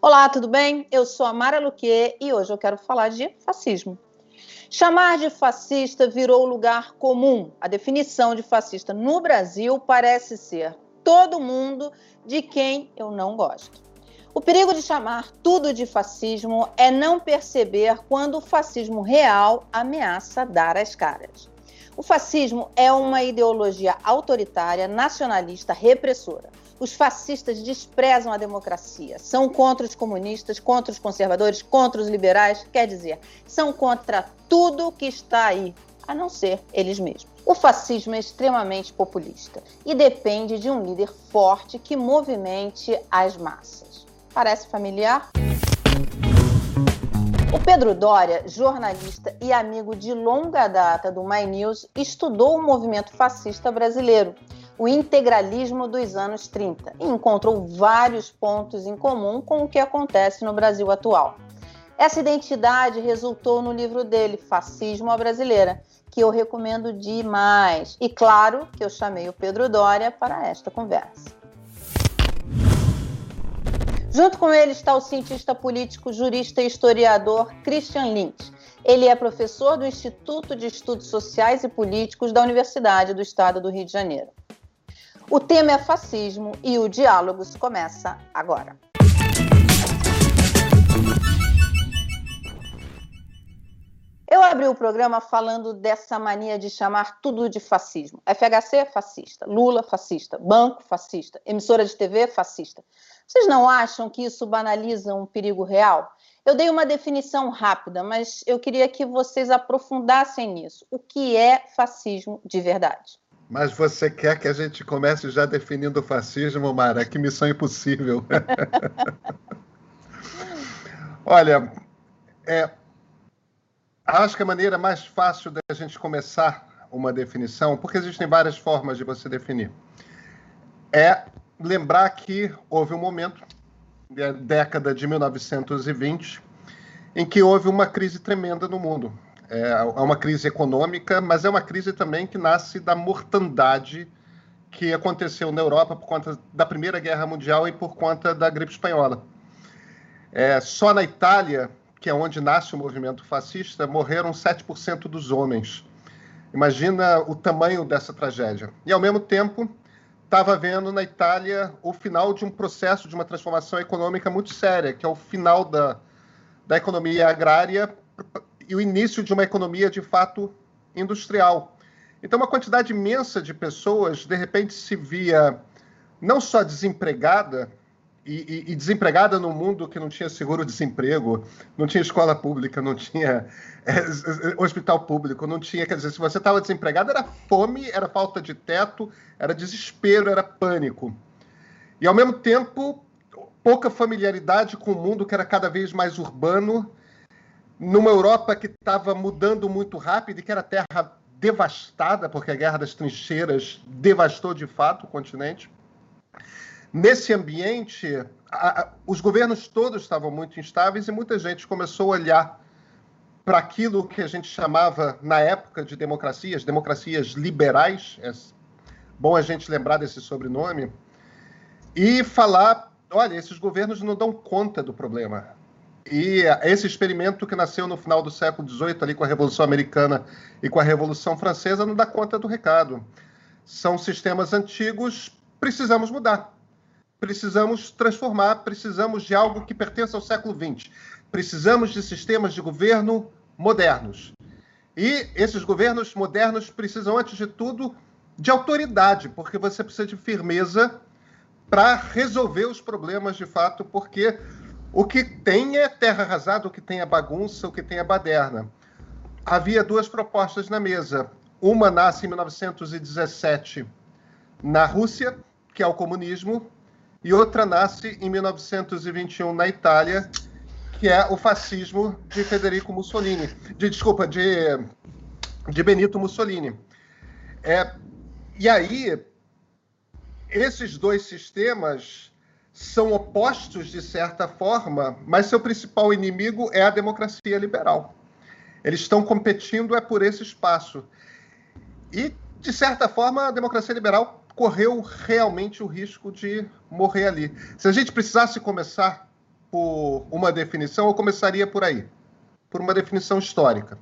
Olá, tudo bem? Eu sou a Mara Luque e hoje eu quero falar de fascismo. Chamar de fascista virou lugar comum. A definição de fascista no Brasil parece ser todo mundo de quem eu não gosto. O perigo de chamar tudo de fascismo é não perceber quando o fascismo real ameaça dar as caras. O fascismo é uma ideologia autoritária, nacionalista, repressora. Os fascistas desprezam a democracia, são contra os comunistas, contra os conservadores, contra os liberais, quer dizer, são contra tudo que está aí, a não ser eles mesmos. O fascismo é extremamente populista e depende de um líder forte que movimente as massas. Parece familiar? O Pedro Doria, jornalista e amigo de longa data do My News, estudou o movimento fascista brasileiro, o integralismo dos anos 30, e encontrou vários pontos em comum com o que acontece no Brasil atual. Essa identidade resultou no livro dele, Fascismo à Brasileira, que eu recomendo demais. E claro que eu chamei o Pedro Doria para esta conversa. Junto com ele está o cientista político, jurista e historiador Christian Lynch. Ele é professor do Instituto de Estudos Sociais e Políticos da Universidade do Estado do Rio de Janeiro. O tema é fascismo e o diálogo começa agora. Eu abri o programa falando dessa mania de chamar tudo de fascismo. FHC, fascista. Lula, fascista. Banco, fascista. Emissora de TV, fascista. Vocês não acham que isso banaliza um perigo real? Eu dei uma definição rápida, mas eu queria que vocês aprofundassem nisso. O que é fascismo de verdade? Mas você quer que a gente comece já definindo o fascismo, Mara? Que missão impossível. Olha, é, acho que a maneira mais fácil da gente começar uma definição, porque existem várias formas de você definir, é lembrar que houve um momento, década de 1920, em que houve uma crise tremenda no mundo. É, é uma crise econômica, mas é uma crise também que nasce da mortandade que aconteceu na Europa por conta da Primeira Guerra Mundial e por conta da gripe espanhola. É, só na Itália, que é onde nasce o movimento fascista, morreram 7% dos homens. Imagina o tamanho dessa tragédia. E, ao mesmo tempo, estava vendo na Itália o final de um processo de uma transformação econômica muito séria, que é o final da, da economia agrária e o início de uma economia de fato industrial. Então, uma quantidade imensa de pessoas, de repente, se via não só desempregada, e, e, e, desempregada num mundo que não tinha seguro-desemprego, não tinha escola pública, não tinha é, hospital público, não tinha. Quer dizer, se você estava desempregado, era fome, era falta de teto, era desespero, era pânico. E, ao mesmo tempo, pouca familiaridade com o mundo que era cada vez mais urbano, numa Europa que estava mudando muito rápido e que era terra devastada, porque a Guerra das Trincheiras devastou de fato o continente. Nesse ambiente, a, a, os governos todos estavam muito instáveis e muita gente começou a olhar para aquilo que a gente chamava na época de democracias, democracias liberais, é bom a gente lembrar desse sobrenome, e falar: olha, esses governos não dão conta do problema. E esse experimento que nasceu no final do século XVIII, ali com a Revolução Americana e com a Revolução Francesa, não dá conta do recado. São sistemas antigos, precisamos mudar precisamos transformar, precisamos de algo que pertença ao século XX. Precisamos de sistemas de governo modernos. E esses governos modernos precisam, antes de tudo, de autoridade, porque você precisa de firmeza para resolver os problemas de fato, porque o que tem é terra arrasada, o que tem é bagunça, o que tem é baderna. Havia duas propostas na mesa. Uma nasce em 1917 na Rússia, que é o comunismo, e outra nasce em 1921 na Itália, que é o fascismo de Federico Mussolini, de desculpa, de, de Benito Mussolini. É, e aí, esses dois sistemas são opostos de certa forma, mas seu principal inimigo é a democracia liberal. Eles estão competindo é por esse espaço. E, de certa forma, a democracia liberal correu realmente o risco de morrer ali. Se a gente precisasse começar por uma definição, eu começaria por aí, por uma definição histórica.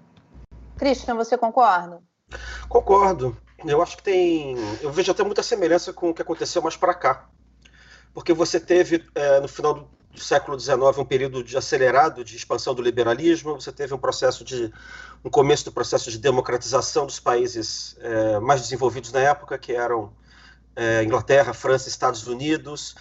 Christian, você concorda? Concordo. Eu acho que tem. Eu vejo até muita semelhança com o que aconteceu mais para cá. Porque você teve, é, no final do do século XIX um período de acelerado de expansão do liberalismo, você teve um processo de um começo do processo de democratização dos países é, mais desenvolvidos na época, que eram é, Inglaterra, França, Estados Unidos.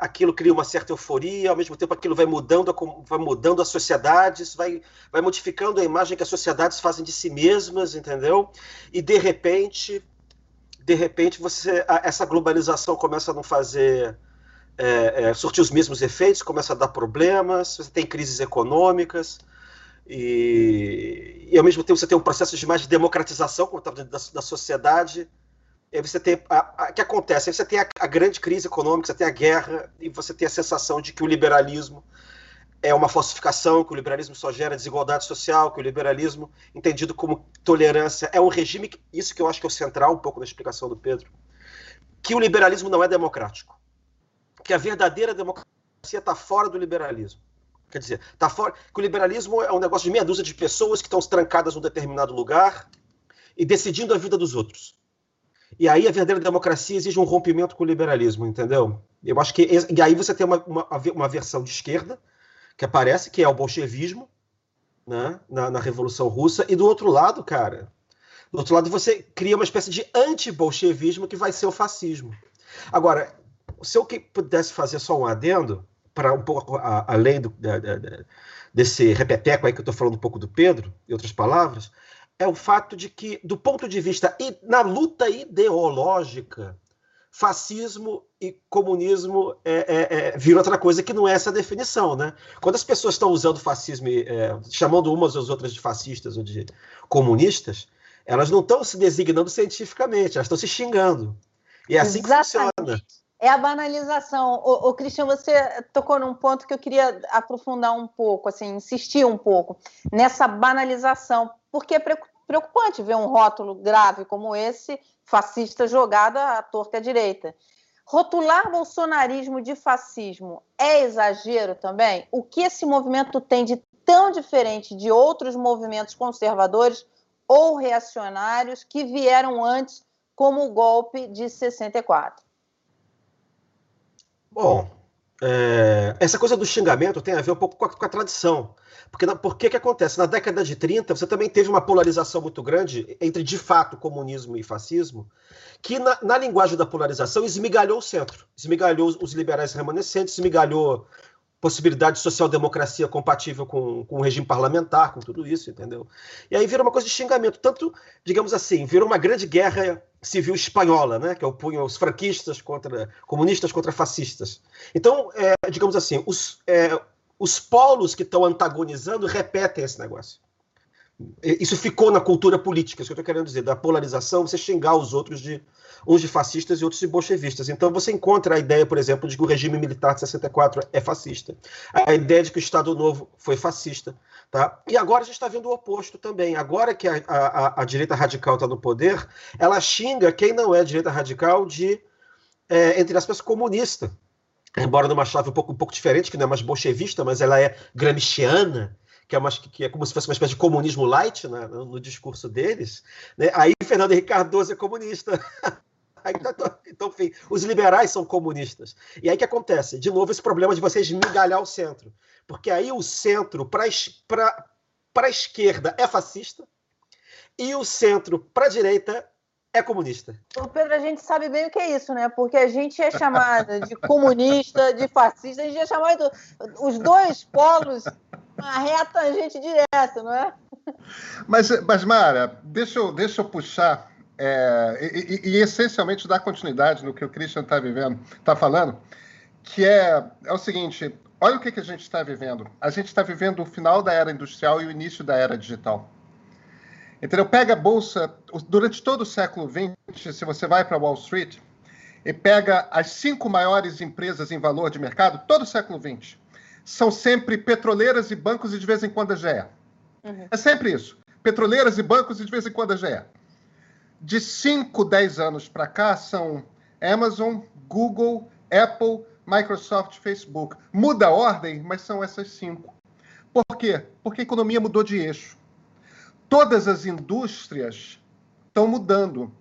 Aquilo cria uma certa euforia, ao mesmo tempo aquilo vai mudando, vai mudando as sociedades, vai, vai modificando a imagem que as sociedades fazem de si mesmas, entendeu? E de repente, de repente você essa globalização começa a não fazer é, é, surtir os mesmos efeitos, começa a dar problemas, você tem crises econômicas, e, e ao mesmo tempo você tem um processo de mais de democratização como da, da sociedade. E aí você tem a, que acontece? Aí você tem a, a, grande crise econômica, você tem a guerra, e você tem a sensação de que o liberalismo é uma falsificação, que o liberalismo só gera desigualdade social, que o liberalismo, entendido como tolerância, é um regime, isso que eu acho que é o central um pouco na explicação do Pedro, que o liberalismo não é democrático que a verdadeira democracia está fora do liberalismo. Quer dizer, tá fora, que o liberalismo é um negócio de meia dúzia de pessoas que estão trancadas num determinado lugar e decidindo a vida dos outros. E aí a verdadeira democracia exige um rompimento com o liberalismo, entendeu? Eu acho que e aí você tem uma, uma, uma versão de esquerda que aparece, que é o bolchevismo, né, na, na Revolução Russa, e do outro lado, cara, do outro lado você cria uma espécie de anti-bolchevismo que vai ser o fascismo. Agora, se eu pudesse fazer só um adendo, para um pouco além do, da, da, desse repeteco aí que eu estou falando um pouco do Pedro, em outras palavras, é o fato de que, do ponto de vista, na luta ideológica, fascismo e comunismo é, é, é, viram outra coisa que não é essa definição, né? Quando as pessoas estão usando fascismo, é, chamando umas às outras de fascistas ou de comunistas, elas não estão se designando cientificamente, elas estão se xingando. E é assim Exatamente. que funciona é a banalização. O, o Cristian, você tocou num ponto que eu queria aprofundar um pouco, assim, insistir um pouco nessa banalização, porque é preocupante ver um rótulo grave como esse, fascista jogado à torta à direita. Rotular bolsonarismo de fascismo é exagero também? O que esse movimento tem de tão diferente de outros movimentos conservadores ou reacionários que vieram antes, como o golpe de 64? Bom, é, essa coisa do xingamento tem a ver um pouco com a, com a tradição. Porque, por que acontece? Na década de 30, você também teve uma polarização muito grande entre, de fato, comunismo e fascismo, que na, na linguagem da polarização esmigalhou o centro, esmigalhou os liberais remanescentes, esmigalhou possibilidade de social-democracia compatível com, com o regime parlamentar, com tudo isso, entendeu? E aí vira uma coisa de xingamento. Tanto, digamos assim, virou uma grande guerra civil espanhola, né? que opunha os franquistas contra comunistas contra fascistas. Então, é, digamos assim, os, é, os polos que estão antagonizando repetem esse negócio. Isso ficou na cultura política, isso que eu estou querendo dizer, da polarização, você xingar os outros de uns de fascistas e outros de bolchevistas. Então você encontra a ideia, por exemplo, de que o regime militar de 64 é fascista, a ideia de que o Estado Novo foi fascista. Tá? E agora a gente está vendo o oposto também. Agora que a, a, a direita radical está no poder, ela xinga quem não é direita radical de, é, entre aspas, comunista. Embora numa chave um pouco, um pouco diferente, que não é mais bolchevista, mas ela é gramsciana, que é, uma, que é como se fosse uma espécie de comunismo light né, no, no, discurso deles. Né? Aí Fernando Henrique Cardoso é comunista. Tá então, enfim, os liberais são comunistas. E aí que acontece? De novo, esse problema de vocês migalhar o centro. Porque aí o centro para a esquerda é fascista e o centro para a direita é comunista. O Pedro, a gente sabe bem o que é isso, né? Porque a gente é chamada de comunista, de fascista, a gente é chamado. Os dois polos uma reta a gente direta, não é? Mas, mas Mara, deixa eu, deixa eu puxar é, e, e, e, essencialmente dar continuidade no que o Christian está vivendo, está falando, que é, é o seguinte: olha o que, que a gente está vivendo. A gente está vivendo o final da era industrial e o início da era digital. Entendeu? Pega a bolsa, durante todo o século XX, se você vai para Wall Street e pega as cinco maiores empresas em valor de mercado, todo o século XX, são sempre petroleiras e bancos e de vez em quando a GE. Uhum. É sempre isso. Petroleiras e bancos e de vez em quando a GE de 5, 10 anos para cá são Amazon, Google, Apple, Microsoft, Facebook. Muda a ordem, mas são essas cinco. Por quê? Porque a economia mudou de eixo. Todas as indústrias estão mudando.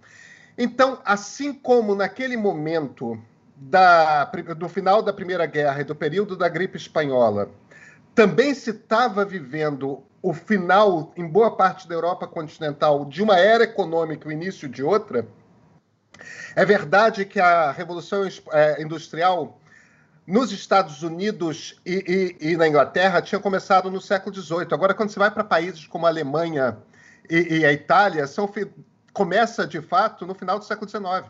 Então, assim como naquele momento da, do final da Primeira Guerra e do período da gripe espanhola, também se estava vivendo o final, em boa parte da Europa continental, de uma era econômica, o início de outra, é verdade que a Revolução é, Industrial nos Estados Unidos e, e, e, na Inglaterra tinha começado no século XVIII. Agora, quando você vai para países como a Alemanha e, e a Itália, são, começa de fato no final do século XIX.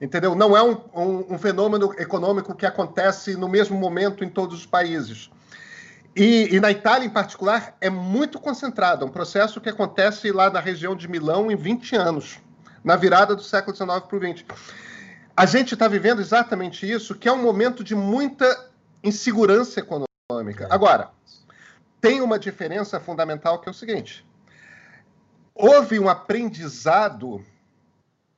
Entendeu? Não é um, um, um, fenômeno econômico que acontece no mesmo momento em todos os países. E, e, na Itália, em particular, é muito concentrado. É um processo que acontece lá na região de Milão em 20 anos, na virada do século XIX para o XX. A gente está vivendo exatamente isso, que é um momento de muita insegurança econômica. Agora, tem uma diferença fundamental que é o seguinte: houve um aprendizado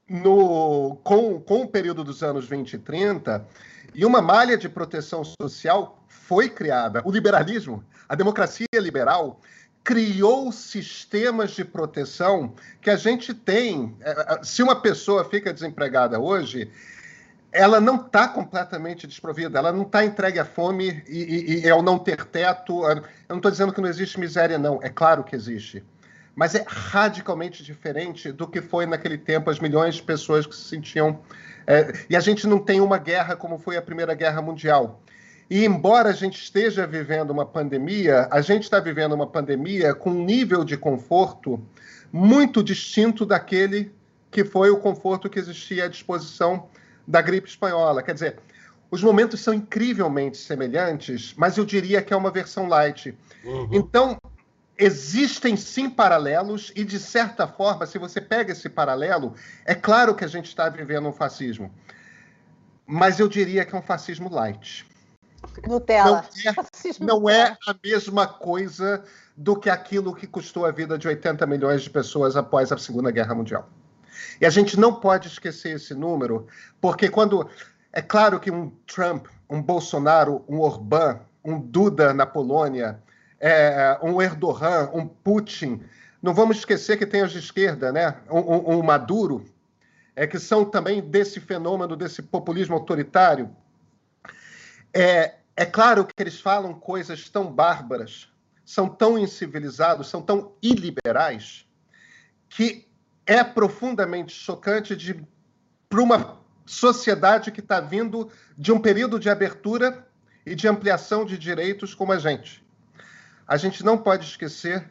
no, com, com o período dos anos 20 e 30 e uma malha de proteção social foi criada. O liberalismo, a democracia liberal, criou sistemas de proteção que a gente tem. É, é, se uma pessoa fica desempregada hoje, ela não está completamente desprovida, ela não está entregue à fome e, e, e ao não ter teto. Eu não estou dizendo que não existe miséria, não. É claro que existe mas é radicalmente diferente do que foi naquele tempo as milhões de pessoas que se sentiam. É, e a gente não tem uma guerra como foi a Primeira Guerra Mundial. E embora a gente esteja vivendo uma pandemia, a gente está vivendo uma pandemia com um nível de conforto muito distinto daquele que foi o conforto que existia à disposição da gripe espanhola. Quer dizer, os momentos são incrivelmente semelhantes, mas eu diria que é uma versão light. Uhum. Então, existem sim paralelos, e de certa forma, se você pega esse paralelo, é claro que a gente está vivendo um fascismo. Mas eu diria que é um fascismo light. Nutella. Não é, não é a mesma coisa do que aquilo que custou a vida de 80 milhões de pessoas após a Segunda Guerra Mundial. E a gente não pode esquecer esse número, porque quando. É claro que um Trump, um Bolsonaro, um Orbán, um Duda na Polônia, é, um Erdogan, um Putin. Não vamos esquecer que tem os de esquerda, né? Um, um, um Maduro, é, que são também desse fenômeno, desse populismo autoritário. É, é claro que eles falam coisas tão bárbaras, são tão incivilizados, são tão iliberais, que é profundamente chocante para uma sociedade que está vindo de um período de abertura e de ampliação de direitos como a gente a gente não pode esquecer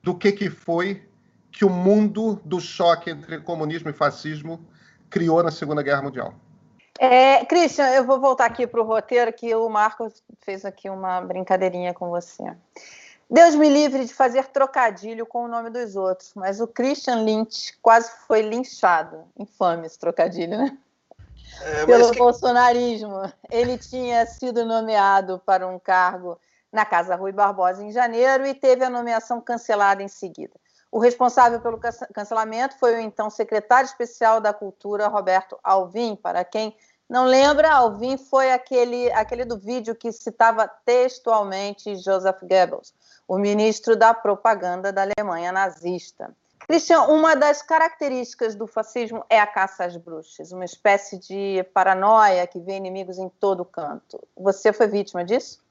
do que, que foi que o mundo do choque entre comunismo e fascismo criou na Segunda Guerra Mundial. É, Christian, eu vou voltar aqui para o roteiro, que o Marcos fez aqui uma brincadeirinha com você. Deus me livre de fazer trocadilho com o nome dos outros, mas o Christian Lynch quase foi linchado. Infame esse trocadilho, né? É, Pelo que... bolsonarismo. Ele tinha sido nomeado para um cargo na Casa Rui Barbosa em janeiro e teve a nomeação cancelada em seguida. O responsável pelo cancelamento foi o então secretário especial da Cultura, Roberto Alvim. Para quem não lembra, Alvim foi aquele, aquele do vídeo que citava textualmente Joseph Goebbels, o ministro da propaganda da Alemanha nazista. Christian, uma das características do fascismo é a caça às bruxas, uma espécie de paranoia que vê inimigos em todo canto. Você foi vítima disso?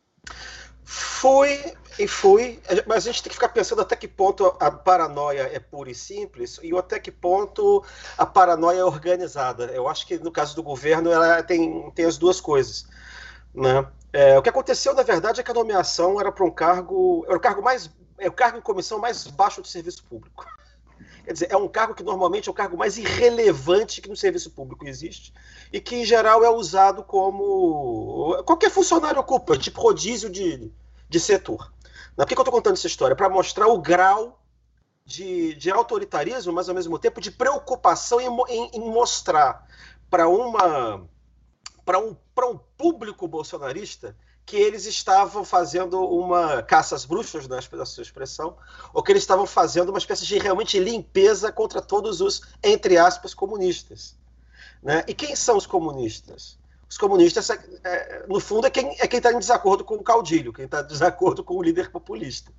Fui e fui, mas a gente tem que ficar pensando até que ponto a paranoia é pura e simples e até que ponto a paranoia é organizada. Eu acho que no caso do governo ela tem, tem as duas coisas. Né? É, o que aconteceu, na verdade, é que a nomeação era para um cargo. Era o cargo mais. É o cargo em comissão mais baixo do serviço público. Quer dizer, é um cargo que normalmente é o cargo mais irrelevante que no serviço público existe e que, em geral, é usado como. Qualquer funcionário ocupa, tipo rodízio de, de setor. Por que, que eu estou contando essa história? Para mostrar o grau de, de, autoritarismo, mas ao mesmo tempo de preocupação em, em, em mostrar para uma para um, um público bolsonarista que eles estavam fazendo uma caça às bruxas, né, sua expressão, ou que eles estavam fazendo uma espécie de realmente limpeza contra todos os, entre aspas, comunistas. Né? E quem são os comunistas? Os comunistas, é, é no fundo, é quem é quem está em desacordo com o caudilho, quem está em desacordo com o líder populista.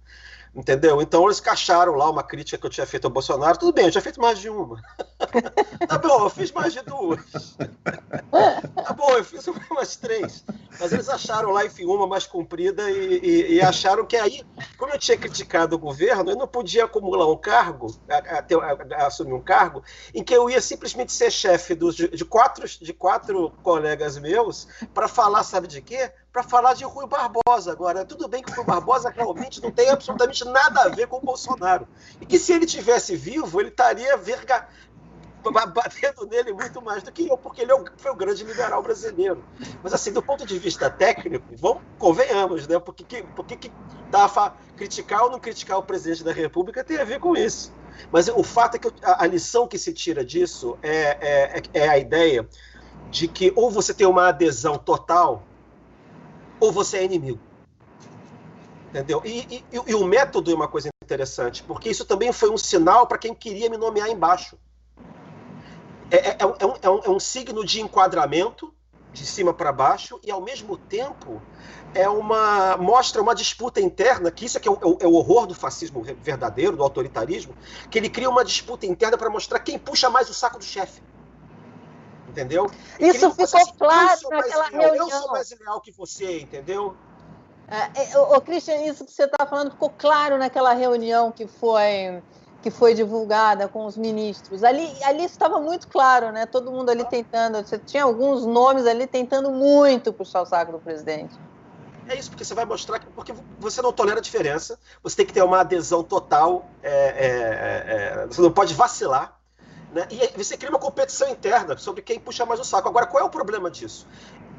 Entendeu? Então eles cacharam lá uma crítica que eu tinha feito ao Bolsonaro. Tudo bem, eu tinha feito mais de uma. tá bom, eu fiz mais de duas. tá bom, eu fiz umas três. Mas eles acharam lá, enfim, uma mais comprida e, e, e acharam que aí, como eu tinha criticado o governo, eu não podia acumular um cargo, a, a, a, assumir um cargo, em que eu ia simplesmente ser chefe de, de, quatro, de quatro colegas meus para falar, sabe de quê? Para falar de Rui Barbosa agora. Tudo bem que o Rui Barbosa realmente não tem absolutamente nada a ver com o Bolsonaro. E que se ele tivesse vivo, ele estaria verga... batendo nele muito mais do que eu, porque ele é foi o grande liberal brasileiro. Mas assim, do ponto de vista técnico, vamos, convenhamos, né? Porque que, porque que tá, criticar ou não criticar o presidente da República tem a ver com isso. Mas o fato é que a, a lição que se tira disso é, é, é a ideia de que ou você tem uma adesão total ou você é inimigo. Entendeu? E, e, e, o método é uma coisa interessante, porque isso também foi um sinal para quem queria me nomear embaixo. É, é, é, um, é, um, é um signo de enquadramento, de cima para baixo, e ao mesmo tempo é uma mostra uma disputa interna, que isso é, que é, o, é o horror do fascismo verdadeiro, do autoritarismo, que ele cria uma disputa interna para mostrar quem puxa mais o saco do chefe entendeu? Isso ficou claro naquela reunião. Eu sou mais leal que você, entendeu? É, é, ô, Christian, isso que você está falando ficou claro naquela reunião que foi que foi divulgada com os ministros. Ali, ali estava muito claro, né? Todo mundo ali tentando. Você tinha alguns nomes ali tentando muito puxar o saco do presidente. É isso, porque você vai mostrar que porque você não tolera a diferença, você tem que ter uma adesão total, é, é, é, é você não pode vacilar, né? E você cria uma competição interna sobre quem puxa mais o saco. Agora, qual é o problema disso?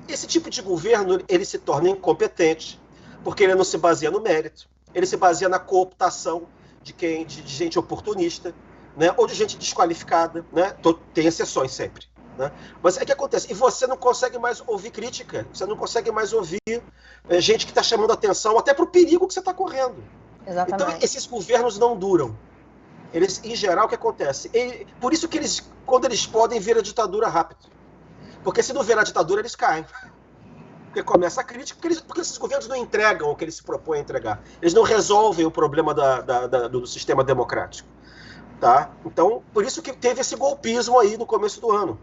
Esse tipo de governo ele se torna incompetente, porque ele não se baseia no mérito, ele se baseia na cooptação de quem de, de gente oportunista, né? ou de gente desqualificada. Né? Tem exceções sempre. Né? Mas é que acontece, e você não consegue mais ouvir crítica, você não consegue mais ouvir é, gente que está chamando atenção até para o perigo que você está correndo. Exatamente. Então, esses governos não duram. Eles, em geral, o que acontece? Por isso que eles, quando eles podem, viram a ditadura rápido. Porque se não virar a ditadura, eles caem. Porque começa a crítica, porque, eles, porque esses governos não entregam o que eles se propõem a entregar. Eles não resolvem o problema da, da, da, do sistema democrático. Tá? Então, por isso que teve esse golpismo aí no começo do ano.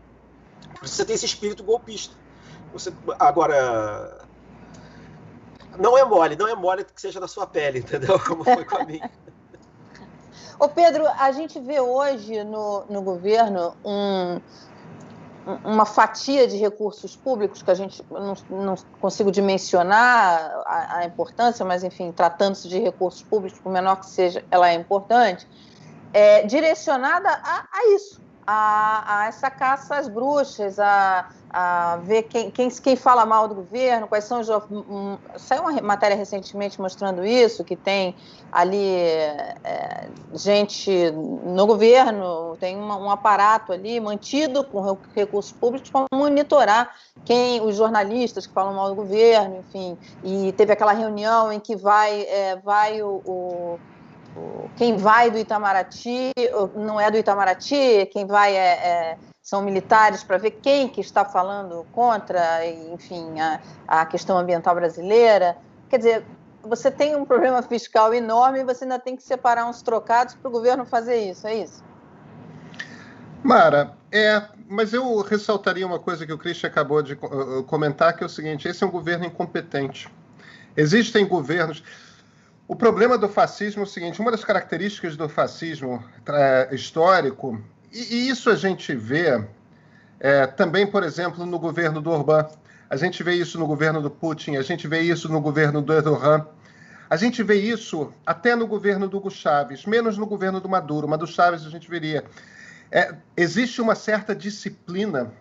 Você tem esse espírito golpista. Você, agora, não é mole, não é mole que seja na sua pele, entendeu? Como foi com a minha. Ô Pedro, a gente vê hoje no, no governo um, uma fatia de recursos públicos que a gente não, não consigo dimensionar a, a importância, mas enfim, tratando-se de recursos públicos, por menor que seja, ela é importante, é, direcionada a, a isso, a, a, essa caça às bruxas, a, a ver quem, quem, quem fala mal do governo, quais são os. Um, saiu uma matéria recentemente mostrando isso, que tem ali é, gente no governo, tem uma, um aparato ali mantido com recursos públicos para monitorar quem, os jornalistas que falam mal do governo, enfim. E teve aquela reunião em que vai, é, vai o, o quem vai do Itamaraty não é do Itamaraty, quem vai é, é são militares para ver quem que está falando contra, enfim, a, a questão ambiental brasileira. Quer dizer, você tem um problema fiscal enorme e você ainda tem que separar uns trocados para o governo fazer isso, é isso? Mara, é, mas eu ressaltaria uma coisa que o Christian acabou de uh, comentar, que é o seguinte: esse é um governo incompetente. Existem governos. O problema do fascismo é o seguinte: uma das características do fascismo é, histórico e, e isso a gente vê é, também, por exemplo, no governo do Orbán. A gente vê isso no governo do Putin, a gente vê isso no governo do Erdogan. A gente vê isso até no governo do Hugo Chávez, menos no governo do Maduro, mas do Chávez a gente veria. É, existe uma certa disciplina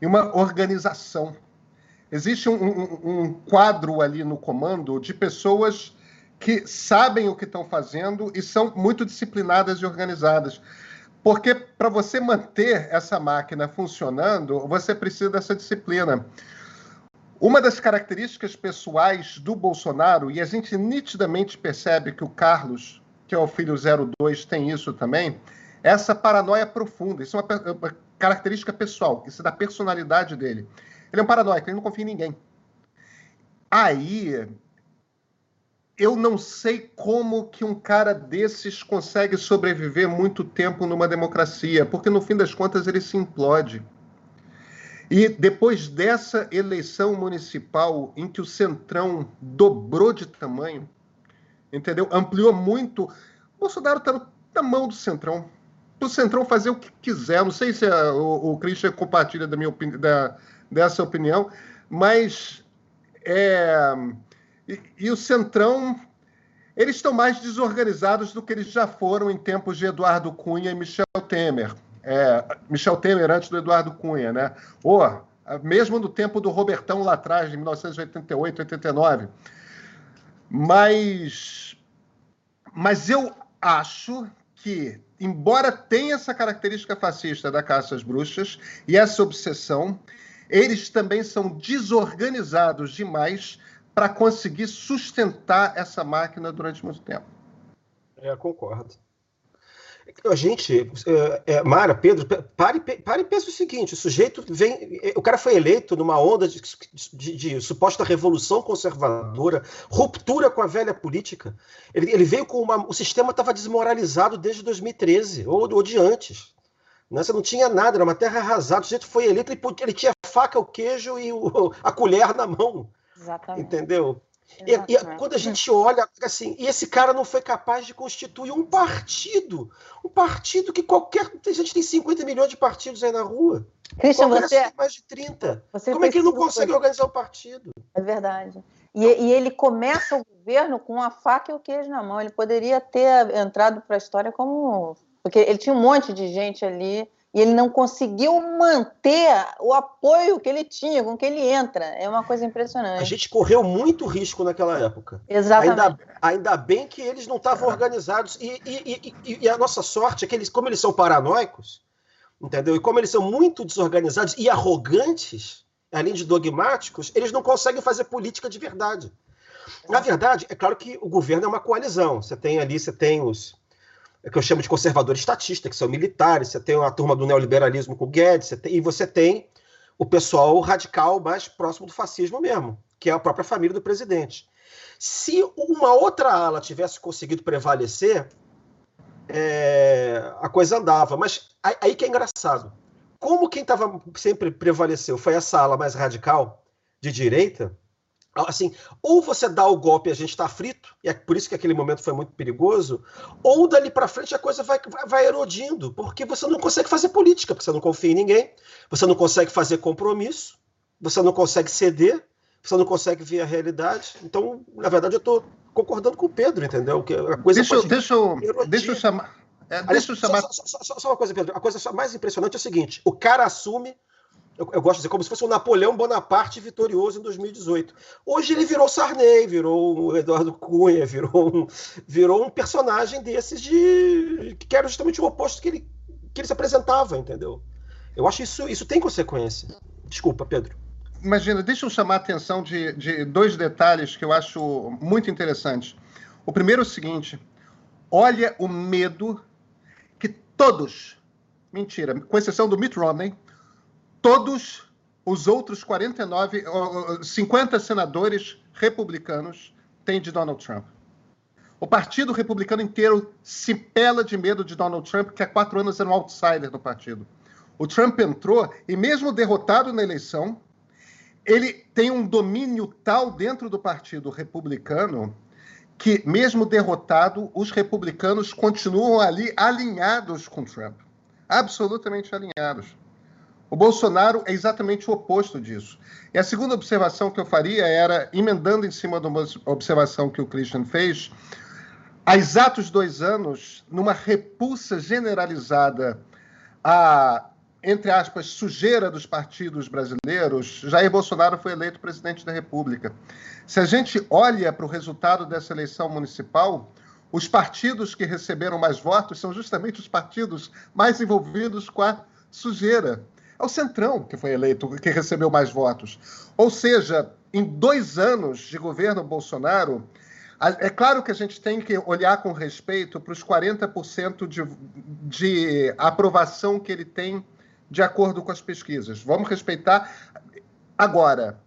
e uma organização. Existe um, um, um, quadro ali no comando de pessoas que sabem o que estão fazendo e são muito disciplinadas e organizadas. Porque para você manter essa máquina funcionando, você precisa dessa disciplina. Uma das características pessoais do Bolsonaro, e a gente nitidamente percebe que o Carlos, que é o filho 02, tem isso também, é essa paranoia profunda. Isso é uma, uma característica pessoal, isso é da personalidade dele. Ele é um paranoico, ele não confia em ninguém. Aí, eu não sei como que um cara desses consegue sobreviver muito tempo numa democracia, porque no fim das contas ele se implode. E depois dessa eleição municipal, em que o Centrão dobrou de tamanho, entendeu? Ampliou muito. Bolsonaro está na mão do Centrão. O Centrão fazer o que quiser. Não sei se a, o, o Christian compartilha da minha opini da, dessa opinião, mas é, e, o Centrão eles estão mais desorganizados do que eles já foram em tempos de Eduardo Cunha e Michel Temer é, Michel Temer antes do Eduardo Cunha, né? Ou mesmo no tempo do Robertão lá atrás, de 1988, 89. Mas, mas eu acho que, embora tenha essa característica fascista da caça às bruxas e essa obsessão, eles também são desorganizados demais para conseguir sustentar essa máquina durante muito tempo. É, concordo. A gente, é, é, Mara, Pedro, pare, pare e pense o seguinte: o sujeito vem. O cara foi eleito numa onda de, de, de suposta revolução conservadora, ruptura com a velha política. Ele, ele veio com uma. O sistema estava desmoralizado desde 2013, ou, ou de antes. Né? Você não tinha nada, era uma terra arrasada. O sujeito foi eleito, ele, ele tinha a faca, o queijo e o, a colher na mão. Exatamente. Entendeu? E, e, quando a gente olha assim, e esse cara não foi capaz de constituir um partido, um partido que qualquer. A gente tem 50 milhões de partidos aí na rua. Christian, você. Mais de 30. Como é que ele não consegue organizar o um partido? É verdade. E, e, ele começa o governo com a faca e o queijo na mão. Ele poderia ter entrado para a história como. Porque ele tinha um monte de gente ali e ele não conseguiu manter o apoio que ele tinha, com que ele entra. É uma coisa impressionante. A gente correu muito risco naquela época. Exatamente. Ainda, ainda bem que eles não estavam organizados. E, e, e, e, a nossa sorte é que eles, como eles são paranoicos, entendeu? E como eles são muito desorganizados e arrogantes, além de dogmáticos, eles não conseguem fazer política de verdade. Na verdade, é claro que o governo é uma coalizão. Você tem ali, você tem os que eu chamo de conservador estatista, que são militares, você tem a turma do neoliberalismo com o Guedes, você tem, e você tem o pessoal radical mais próximo do fascismo mesmo, que é a própria família do presidente. Se uma outra ala tivesse conseguido prevalecer, é, a coisa andava. Mas aí que é engraçado. Como quem tava, sempre prevaleceu foi essa ala mais radical de direita, assim, ou você dá o golpe e a gente está frito, e é por isso que aquele momento foi muito perigoso, ou dali para frente a coisa vai, vai, erodindo, porque você não consegue fazer política, porque você não confia em ninguém, você não consegue fazer compromisso, você não consegue ceder, você não consegue ver a realidade. Então, na verdade, eu estou concordando com o Pedro, entendeu? Que a coisa deixa, pode deixa, eu, deixa eu chamar. É, deixa eu chamar. Só, só, só, só, uma coisa, Pedro. A coisa mais impressionante é o seguinte: o cara assume eu, eu, gosto de dizer, como se fosse o Napoleão Bonaparte vitorioso em 2018. Hoje ele virou Sarney, virou o Eduardo Cunha, virou um, virou um personagem desses de que era justamente o oposto que ele, que ele se apresentava, entendeu? Eu acho isso isso tem consequência. Desculpa, Pedro. Imagina, deixa eu chamar a atenção de, de dois detalhes que eu acho muito interessantes. O primeiro é o seguinte: olha o medo que todos, mentira, com exceção do Mitt Romney, todos os outros 49, 50 senadores republicanos têm de Donald Trump. O Partido Republicano inteiro se pela de medo de Donald Trump, que há quatro anos era um outsider do partido. O Trump entrou e, mesmo derrotado na eleição, ele tem um domínio tal dentro do Partido Republicano que, mesmo derrotado, os republicanos continuam ali alinhados com Trump absolutamente alinhados. O Bolsonaro é exatamente o oposto disso. E a segunda observação que eu faria era, emendando em cima de uma observação que o Christian fez, há exatos dois anos, numa repulsa generalizada à, entre aspas, sujeira dos partidos brasileiros, Jair Bolsonaro foi eleito presidente da República. Se a gente olha para o resultado dessa eleição municipal, os partidos que receberam mais votos são justamente os partidos mais envolvidos com a sujeira. É o Centrão que foi eleito, que recebeu mais votos. Ou seja, em dois anos de governo Bolsonaro, é claro que a gente tem que olhar com respeito para os 40% de, de aprovação que ele tem de acordo com as pesquisas. Vamos respeitar. Agora,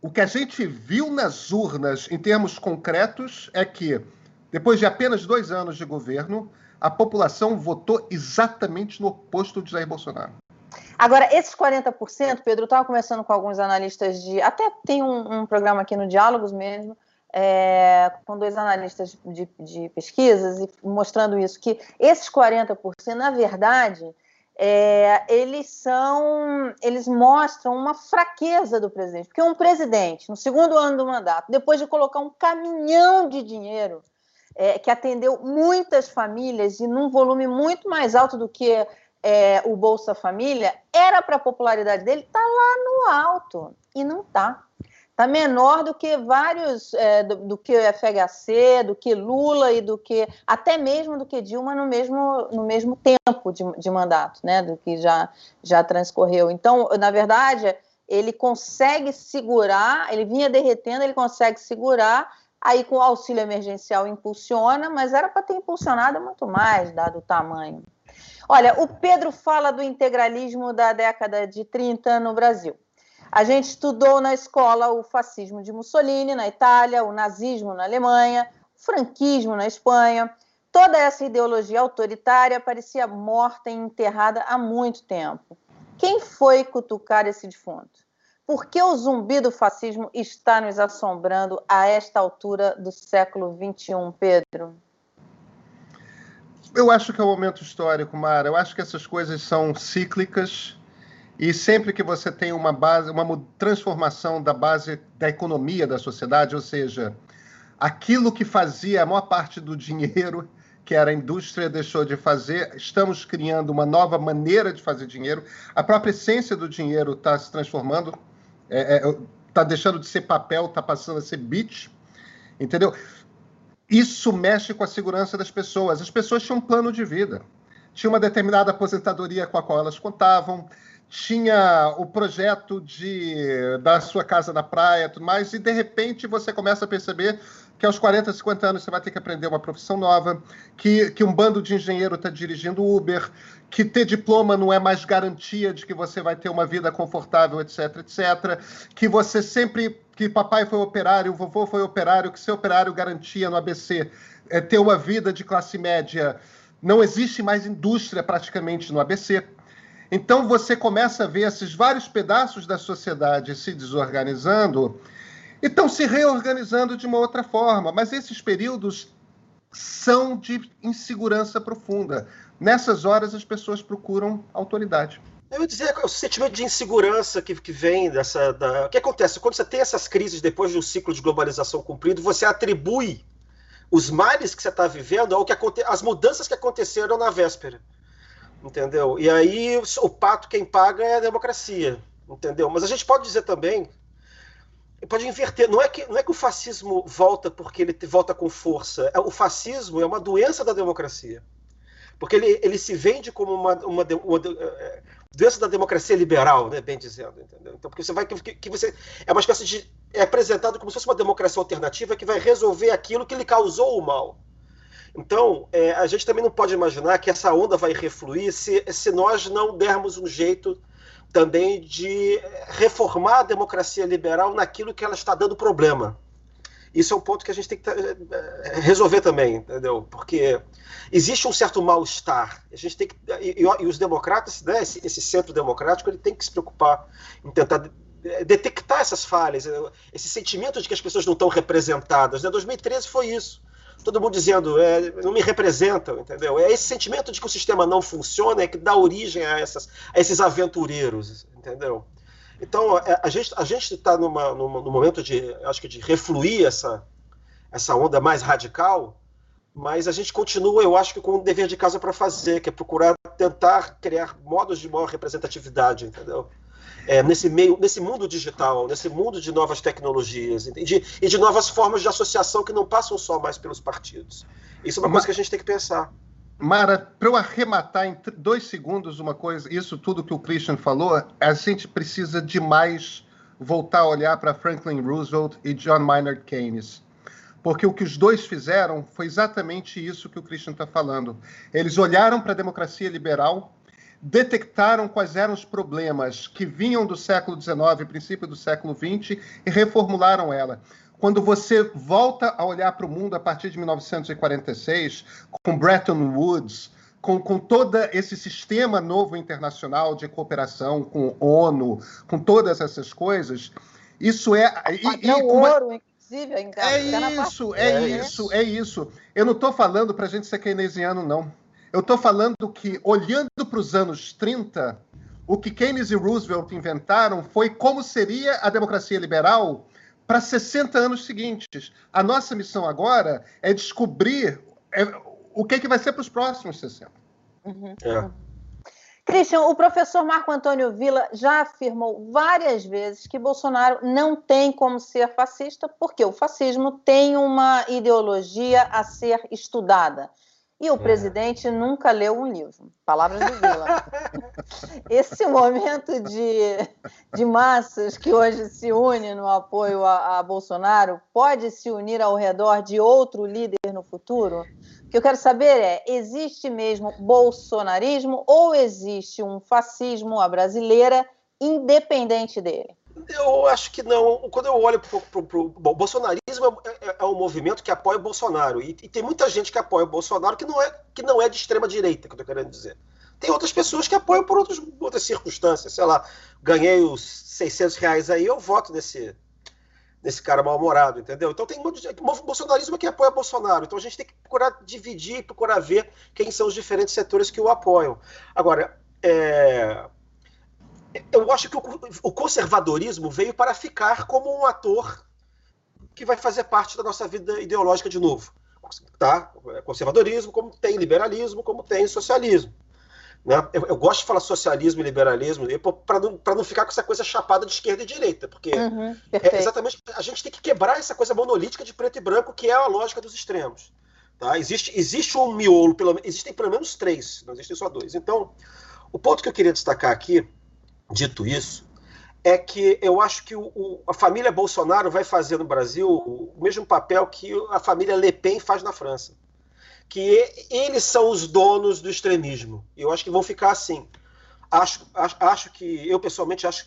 o que a gente viu nas urnas em termos concretos é que, depois de apenas dois anos de governo, a população votou exatamente no oposto de Jair Bolsonaro. Agora, esses 40%, Pedro, eu estava conversando com alguns analistas de. Até tem um, um programa aqui no Diálogos mesmo, é, com dois analistas de, de, pesquisas, e mostrando isso, que esses 40%, na verdade, é, eles são. Eles mostram uma fraqueza do presidente. Porque um presidente, no segundo ano do mandato, depois de colocar um caminhão de dinheiro. É, que atendeu muitas famílias e num volume muito mais alto do que é, o Bolsa Família, era para a popularidade dele tá lá no alto. E não está. Está menor do que vários, é, do, do, que o FHC, do que Lula e do que, até mesmo do que Dilma no mesmo, no mesmo tempo de, de mandato, né? Do que já, já transcorreu. Então, na verdade, ele consegue segurar, ele vinha derretendo, ele consegue segurar, aí com o auxílio emergencial impulsiona, mas era para ter impulsionado muito mais, dado o tamanho. Olha, o Pedro fala do integralismo da década de 30 no Brasil. A gente estudou na escola o fascismo de Mussolini na Itália, o nazismo na Alemanha, o franquismo na Espanha. Toda essa ideologia autoritária parecia morta e enterrada há muito tempo. Quem foi cutucar esse defunto? Por que o zumbi do fascismo está nos assombrando a esta altura do século XXI, Pedro? Eu acho que é um momento histórico, Mara. Eu acho que essas coisas são cíclicas e sempre que você tem uma base, uma transformação da base da economia da sociedade, ou seja, aquilo que fazia a maior parte do dinheiro, que era a indústria, deixou de fazer, estamos criando uma nova maneira de fazer dinheiro. A própria essência do dinheiro está se transformando, está é, é, tá deixando de ser papel, está passando a ser bit, entendeu? Isso mexe com a segurança das pessoas. As pessoas tinham um plano de vida, tinha uma determinada aposentadoria com a qual elas contavam, tinha o projeto de da sua casa na praia, tudo mais, e de repente você começa a perceber que aos 40, 50 anos você vai ter que aprender uma profissão nova, que, que um bando de engenheiro está dirigindo Uber, que ter diploma não é mais garantia de que você vai ter uma vida confortável, etc, etc, que você sempre que papai foi operário, vovô foi operário, que ser operário garantia no ABC é ter uma vida de classe média. Não existe mais indústria praticamente no ABC. Então você começa a ver esses vários pedaços da sociedade se desorganizando estão se reorganizando de uma outra forma. Mas esses períodos são de insegurança profunda. Nessas horas as pessoas procuram autoridade. Eu ia dizer, o sentimento de insegurança que, que vem dessa. Da... O que acontece? Quando você tem essas crises depois de um ciclo de globalização cumprido, você atribui os males que você está vivendo ao que aconte... as mudanças que aconteceram na véspera. Entendeu? E aí o pato quem paga é a democracia. Entendeu? Mas a gente pode dizer também. Pode inverter. Não é que, não é que o fascismo volta porque ele volta com força. É, o fascismo é uma doença da democracia. Porque ele, ele se vende como uma, uma, uma, é, doença da democracia liberal, né, bem dizendo, entendeu? Então, porque você vai que, que, você é uma espécie de é apresentado como se fosse uma democracia alternativa que vai resolver aquilo que lhe causou o mal. Então, é, a gente também não pode imaginar que essa onda vai refluir se, se nós não dermos um jeito também de reformar a democracia liberal naquilo que ela está dando problema. Isso é um ponto que a gente tem que é, resolver também, entendeu? Porque existe um certo mal-estar. A gente tem que e, e os democratas, né, esse, esse, centro democrático, ele tem que se preocupar em tentar detectar essas falhas, esse sentimento de que as pessoas não estão representadas. Né? 2013 foi isso. Todo mundo dizendo, é, não me representam, entendeu? É esse sentimento de que o sistema não funciona é que dá origem a, essas, a esses aventureiros, entendeu? Então, é, a gente a está numa, numa, num momento de, acho que de refluir essa, essa onda mais radical, mas a gente continua, eu acho que com um dever de casa para fazer, que é procurar tentar criar modos de maior representatividade, entendeu? É, nesse meio, nesse mundo digital, nesse mundo de novas tecnologias e de, e de, novas formas de associação que não passam só mais pelos partidos. Isso é uma coisa que a gente tem que pensar. Mara, para eu arrematar em dois segundos uma coisa, isso tudo que o Christian falou, a gente precisa demais voltar a olhar para Franklin Roosevelt e John Maynard Keynes. Porque o que os dois fizeram foi exatamente isso que o Christian está falando. Eles olharam para a democracia liberal, detectaram quais eram os problemas que vinham do século XIX, princípio do século XX, e reformularam ela. Quando você volta a olhar para o mundo a partir de 1946, com Bretton Woods, com, com todo esse sistema novo internacional de cooperação, com ONU, com todas essas coisas, isso é. E, e, ouro, inclusive, é isso, é isso, é isso. Eu não estou falando para a gente ser keynesiano, não. Eu estou falando que, olhando para os anos 30, o que Keynes e Roosevelt inventaram foi como seria a democracia liberal para 60 anos seguintes. A nossa missão agora é descobrir é, o que, é que vai ser para os próximos 60. Uhum. É. Christian, o professor Marco Antônio Villa já afirmou várias vezes que Bolsonaro não tem como ser fascista, porque o fascismo tem uma ideologia a ser estudada. E o é. presidente nunca leu um livro. Palavras do Vila. Esse momento de, de massas que hoje se une no apoio a, a, Bolsonaro pode se unir ao redor de outro líder no futuro? O que eu quero saber é: existe mesmo bolsonarismo ou existe um fascismo à brasileira independente dele? Eu acho que não. Quando eu olho para o bolsonarismo é, é, é, um movimento que apoia o Bolsonaro. E, e, tem muita gente que apoia o Bolsonaro que não é, que não é de extrema direita, que eu estou querendo dizer. Tem outras pessoas que apoiam por outros, outras circunstâncias. Sei lá, ganhei os 600 reais aí, eu voto nesse, nesse cara mal-humorado, entendeu? Então tem muito bolsonarismo que apoia Bolsonaro. Então a gente tem que procurar dividir, procurar ver quem são os diferentes setores que o apoiam. Agora, é, eu acho que o, conservadorismo veio para ficar como um ator que vai fazer parte da nossa vida ideológica de novo. Tá? Conservadorismo, como tem liberalismo, como tem socialismo. Né? Eu, eu, gosto de falar socialismo e liberalismo para não, não ficar com essa coisa chapada de esquerda e direita, porque uhum, é exatamente a gente tem que quebrar essa coisa monolítica de preto e branco que é a lógica dos extremos. Tá? Existe, existe um miolo, pelo, existem pelo menos três, não existem só dois. Então, o ponto que eu queria destacar aqui dito isso, é que eu acho que o, o, a família Bolsonaro vai fazer no Brasil o mesmo papel que a família Le Pen faz na França. Que eles são os donos do extremismo. Eu acho que vão ficar assim. Acho, acho, acho que, eu pessoalmente acho.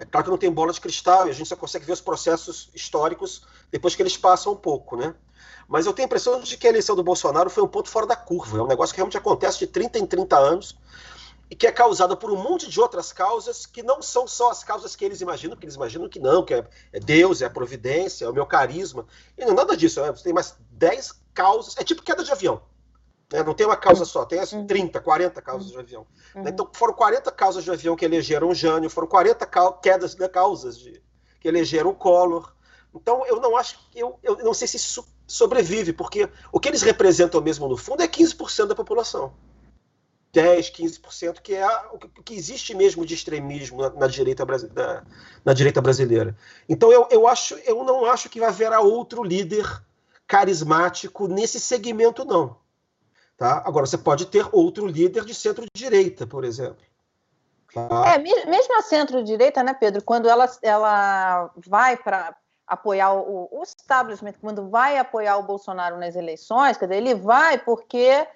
É claro que não tem bola de cristal e a gente só consegue ver os processos históricos depois que eles passam um pouco, né? Mas eu tenho a impressão de que a eleição do Bolsonaro foi um ponto fora da curva. É um negócio que realmente acontece de 30 em 30 anos e que é causada por um monte de outras causas que não são só as causas que eles imaginam, que eles imaginam que não, que é, é Deus, é a providência, é o meu carisma. E não nada disso, né? Você tem mais 10 causas. É tipo queda de avião. Né? Não tem uma causa só, tem as 30, 40 causas de avião. Uhum. Então foram 40 causas de avião que elegeram o Jânio, foram 40 quedas de causas de, que elegeram o Collor. Então eu não acho eu, eu não sei se isso sobrevive, porque o que eles representam mesmo no fundo é 15% da população. 10, 15%, que é o que existe mesmo de extremismo na, na direita, na, na, direita brasileira. Então eu, eu, acho, eu não acho que vai haver outro líder carismático nesse segmento, não. Tá? Agora, você pode ter outro líder de centro-direita, por exemplo. Tá? É, mesmo a centro-direita, né, Pedro, quando ela, ela vai para apoiar o, o establishment, quando vai apoiar o Bolsonaro nas eleições, quer dizer, ele vai porque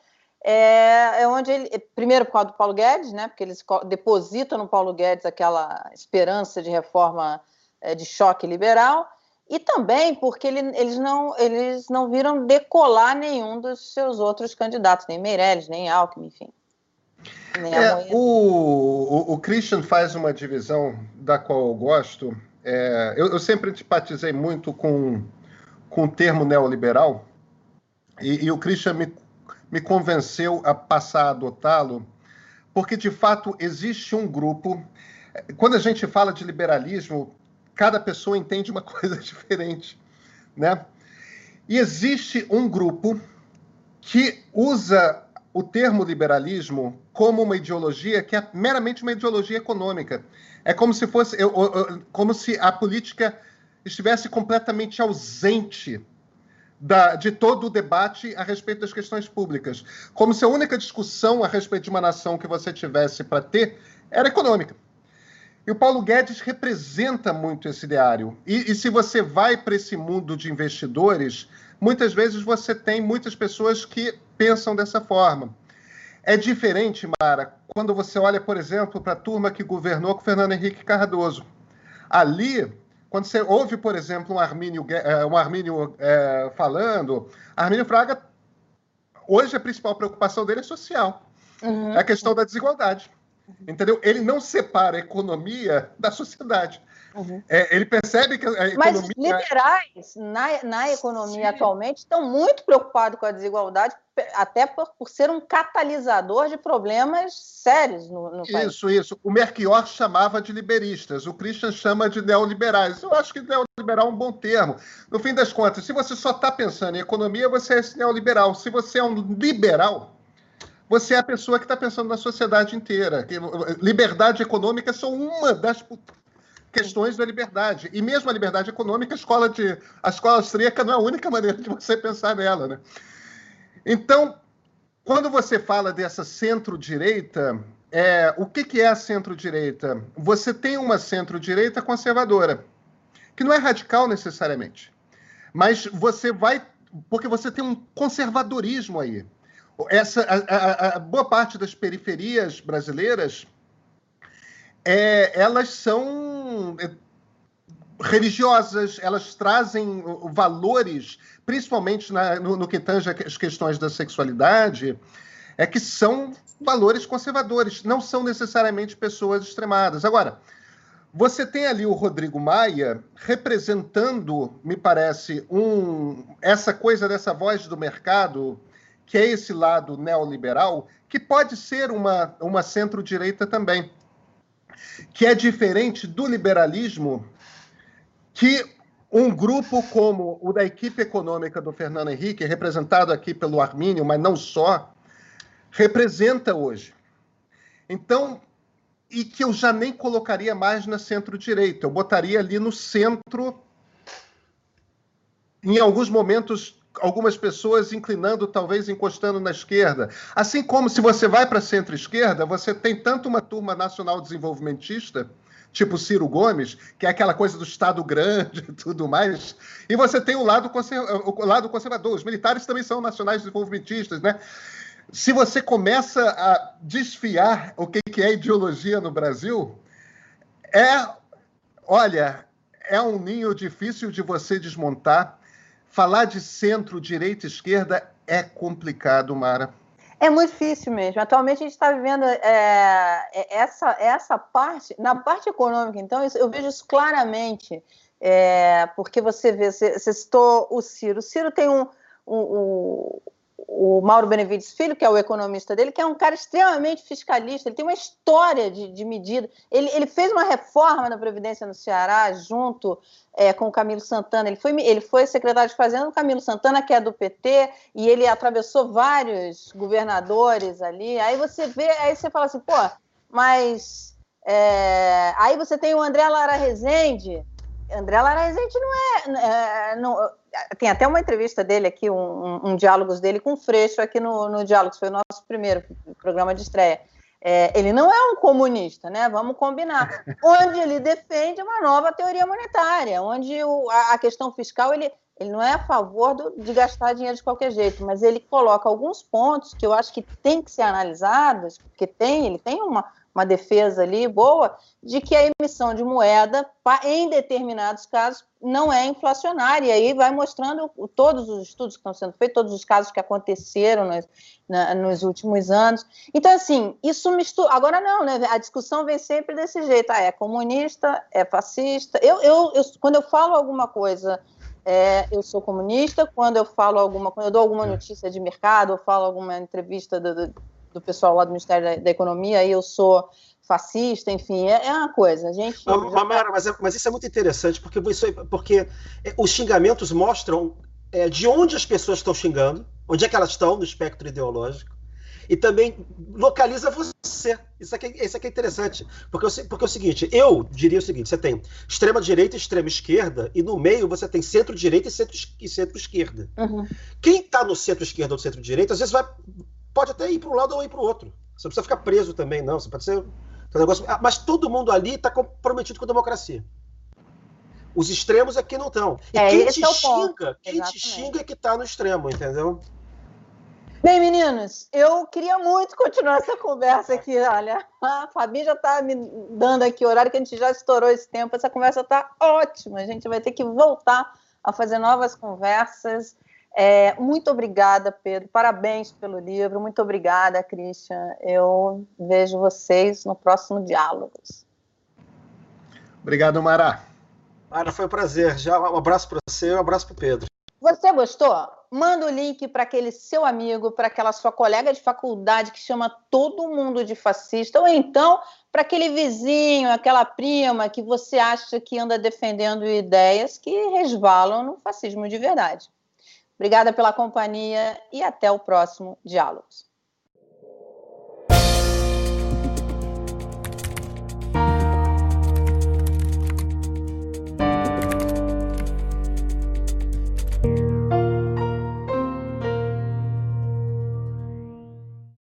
é, é onde ele. Primeiro, por causa do Paulo Guedes, né? Porque eles depositam no Paulo Guedes aquela esperança de reforma é, de choque liberal, e também porque ele, eles, não, eles não viram decolar nenhum dos seus outros candidatos, nem Meirelles, nem Alckmin, enfim. É, o, o, Christian faz uma divisão da qual eu gosto. É, eu, eu, sempre simpatizei muito com, com o termo neoliberal, e, e o Christian me me convenceu a passar a adotá-lo, porque de fato existe um grupo. Quando a gente fala de liberalismo, cada pessoa entende uma coisa diferente, né? E existe um grupo que usa o termo liberalismo como uma ideologia que é meramente uma ideologia econômica. É como se fosse, como se a política estivesse completamente ausente da, de todo o debate a respeito das questões públicas. Como se a única discussão a respeito de uma nação que você tivesse para ter era econômica. E o Paulo Guedes representa muito esse ideário. E, e se você vai para esse mundo de investidores, muitas vezes você tem muitas pessoas que pensam dessa forma. É diferente, Mara, quando você olha, por exemplo, para a turma que governou com Fernando Henrique Cardoso. Ali, quando você ouve, por exemplo, um Armínio, é, um Armínio é, falando, Armínio Fraga, hoje a principal preocupação dele é social. Uhum. É a questão da desigualdade. Entendeu? Ele não separa a economia da sociedade. Uhum. É, ele percebe que a economia... Mas liberais na, na economia Sim. atualmente estão muito preocupados com a desigualdade, até por, por ser um catalisador de problemas sérios no, no país. Isso, isso. O Merchior chamava de liberistas, o Christian chama de neoliberais. Eu acho que neoliberal é um bom termo. No fim das contas, se você só está pensando em economia, você é esse neoliberal. Se você é um liberal, você é a pessoa que está pensando na sociedade inteira. Liberdade econômica é só uma das questões da liberdade. E mesmo a liberdade econômica, a escola, de, a escola austríaca não é a única maneira de você pensar nela. Né? Então, quando você fala dessa centro-direita, é, o que, que é a centro-direita? Você tem uma centro-direita conservadora, que não é radical necessariamente, mas você vai. Porque você tem um conservadorismo aí. Essa, a, a, a boa parte das periferias brasileiras é, elas são é, religiosas, elas trazem valores, principalmente na, no, no, que tange as questões da sexualidade, é que são valores conservadores, não são necessariamente pessoas extremadas. Agora, você tem ali o Rodrigo Maia representando, me parece, um, essa coisa dessa voz do mercado, que é esse lado neoliberal, que pode ser uma, uma centro-direita também que é diferente do liberalismo que um grupo como o da equipe econômica do Fernando Henrique, representado aqui pelo Armínio, mas não só, representa hoje. Então, e que eu já nem colocaria mais na centro-direita, eu botaria ali no centro, em alguns momentos algumas pessoas inclinando, talvez encostando na esquerda. Assim como se você vai para centro-esquerda, você tem tanto uma turma nacional desenvolvimentista, tipo Ciro Gomes, que é aquela coisa do Estado grande e tudo mais, e você tem o lado, o lado conservador. Os militares também são nacionais desenvolvimentistas, né? Se você começa a desfiar o que é ideologia no Brasil, é, olha, é um ninho difícil de você desmontar falar de centro, direita, esquerda é complicado, Mara. É muito difícil mesmo. Atualmente a gente está vivendo é, é, essa, essa parte, na parte econômica, então, eu vejo isso claramente, é, porque você vê, você, você citou o Ciro. O Ciro tem um, um, o Mauro Benevides Filho, que é o economista dele, que é um cara extremamente fiscalista, ele tem uma história de, de medida. Ele, ele fez uma reforma da Previdência no Ceará, junto é, com o Camilo Santana. Ele foi, ele foi secretário de Fazenda do Camilo Santana, que é do PT, e ele atravessou vários governadores ali. Aí você vê, aí você fala assim, pô, mas. É... aí você tem o André Lara Rezende. André Lara Rezende não é. é não, tem até uma entrevista dele aqui, um, um, um diálogos dele com o Freixo aqui no, no Diálogos, foi o nosso primeiro programa de estreia. É, ele não é um comunista, né? Vamos combinar. Onde ele defende uma nova teoria monetária, onde o, a, a, questão fiscal ele, ele não é a favor do, de gastar dinheiro de qualquer jeito, mas ele coloca alguns pontos que eu acho que tem que ser analisados, porque tem, ele tem uma, uma defesa ali boa de que a emissão de moeda, em determinados casos, não é inflacionária. E aí vai mostrando todos os estudos que estão sendo feitos, todos os casos que aconteceram nos, na, nos últimos anos. Então, assim, isso mistura. Agora, não, né? A discussão vem sempre desse jeito: ah, é comunista, é fascista. Eu, eu, eu quando eu falo alguma coisa. É, eu sou comunista, quando eu falo alguma, quando eu dou alguma notícia de mercado, eu falo alguma entrevista do, do do pessoal lá do Ministério da, da Economia, aí eu sou fascista, enfim, é, é uma coisa. A gente. Mamara, mas, é, mas isso é muito interessante, porque, isso, porque é, os xingamentos mostram é, de onde as pessoas estão xingando, onde é que elas estão no espectro ideológico, e também localiza você. Isso aqui, isso aqui é interessante. Porque, porque é o seguinte, eu diria o seguinte: você tem extrema-direita e extrema-esquerda, e no meio você tem centro-direita e centro-esquerda. Centro uhum. Quem está no centro-esquerda ou centro-direita, às vezes vai, pode até ir para um lado ou ir para o outro. Você não precisa ficar preso também, não. Você pode ser um negócio. Ah, mas todo mundo ali está comprometido com a democracia. Os extremos é que não estão. E é, quem te é xinga, quem te xinga é que está no extremo, entendeu? Bem, meninos, eu queria muito continuar essa conversa aqui. Olha, a Fabi já está me dando aqui o horário que a gente já estourou esse tempo. Essa conversa está ótima. A gente vai ter que voltar a fazer novas conversas. É, muito obrigada, Pedro. Parabéns pelo livro. Muito obrigada, Christian. Eu vejo vocês no próximo Diálogos. Obrigado, Mara. Mara, foi um prazer. Já um abraço para você e um abraço para o Pedro. Você gostou? Manda o link para aquele seu amigo, para aquela sua colega de faculdade que chama todo mundo de fascista, ou então para aquele vizinho, aquela prima que você acha que anda defendendo ideias que resvalam no fascismo de verdade. Obrigada pela companhia e até o próximo Diálogos.